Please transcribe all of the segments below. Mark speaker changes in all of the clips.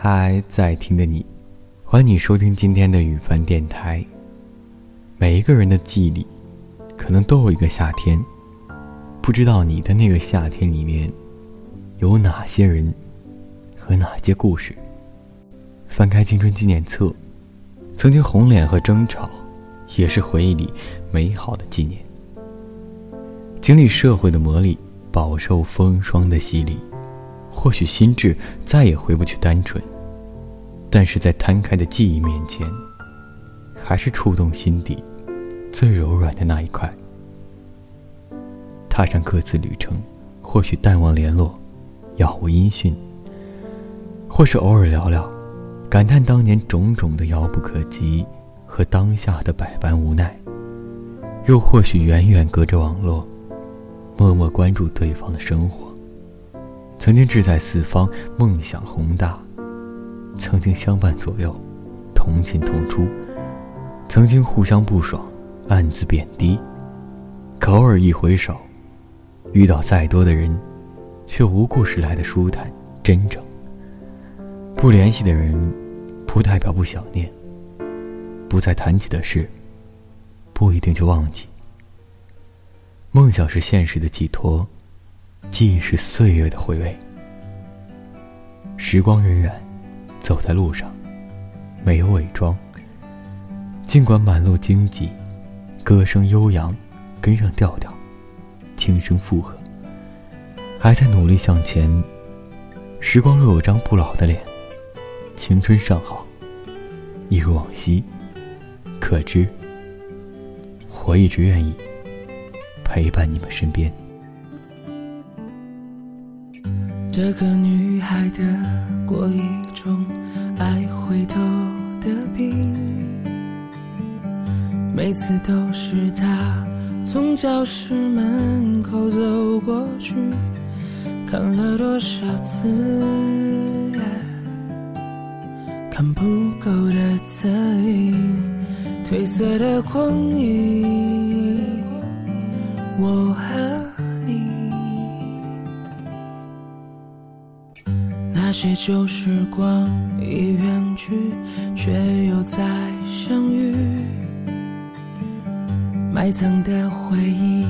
Speaker 1: 嗨，在听的你，欢迎你收听今天的雨帆电台。每一个人的记忆里，可能都有一个夏天，不知道你的那个夏天里面，有哪些人和哪些故事。翻开青春纪念册，曾经红脸和争吵，也是回忆里美好的纪念。经历社会的磨砺，饱受风霜的洗礼。或许心智再也回不去单纯，但是在摊开的记忆面前，还是触动心底最柔软的那一块。踏上各自旅程，或许淡忘联络，杳无音讯；或是偶尔聊聊，感叹当年种种的遥不可及和当下的百般无奈；又或许远远隔着网络，默默关注对方的生活。曾经志在四方，梦想宏大；曾经相伴左右，同进同出；曾经互相不爽，暗自贬低。可偶尔一回首，遇到再多的人，却无故事来的舒坦真诚。不联系的人，不代表不想念；不再谈起的事，不一定就忘记。梦想是现实的寄托。记忆是岁月的回味，时光荏苒，走在路上，没有伪装。尽管满路荆棘，歌声悠扬，跟上调调，轻声附和，还在努力向前。时光若有张不老的脸，青春尚好，一如往昔。可知，我一直愿意陪伴你们身边。
Speaker 2: 这个女孩得过一种爱回头的病，每次都是她从教室门口走过去，看了多少次，看不够的侧影，褪色的光阴，我还些旧时光已远去，却又再相遇。埋藏的回忆，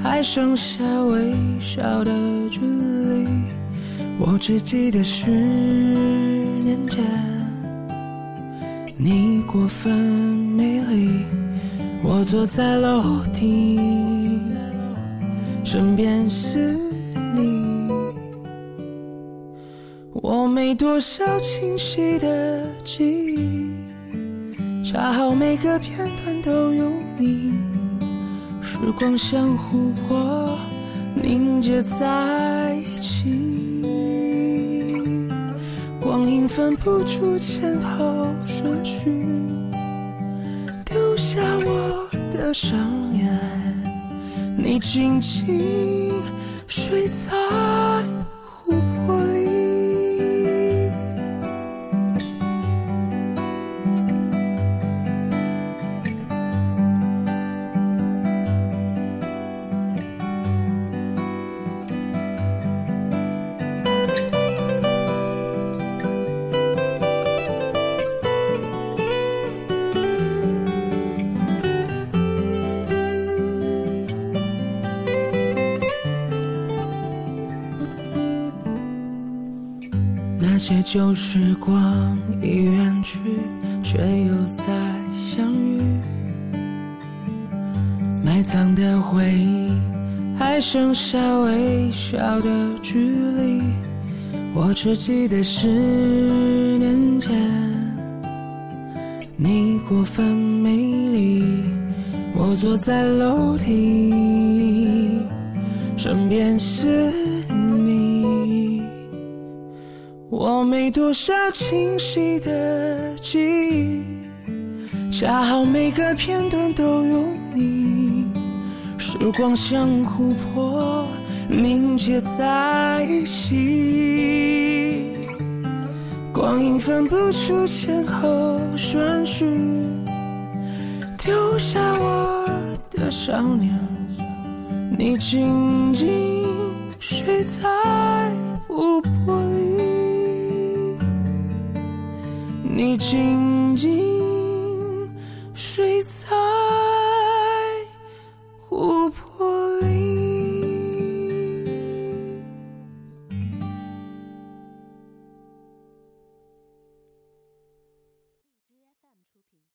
Speaker 2: 还剩下微小的距离。我只记得十年前，你过分美丽。我坐在楼梯，身边是你。我没多少清晰的记忆，恰好每个片段都有你。时光像琥珀凝结在一起，光阴分不出前后顺序，丢下我的少年，你静静睡在。些旧时光已远去，却又再相遇。埋藏的回忆，还剩下微小的距离。我只记得十年前，你过分美丽。我坐在楼梯，身边是。我没多少清晰的记忆，恰好每个片段都有你。时光像琥珀凝结在一起，光阴分不出前后顺序，丢下我的少年，你静静睡在你静静。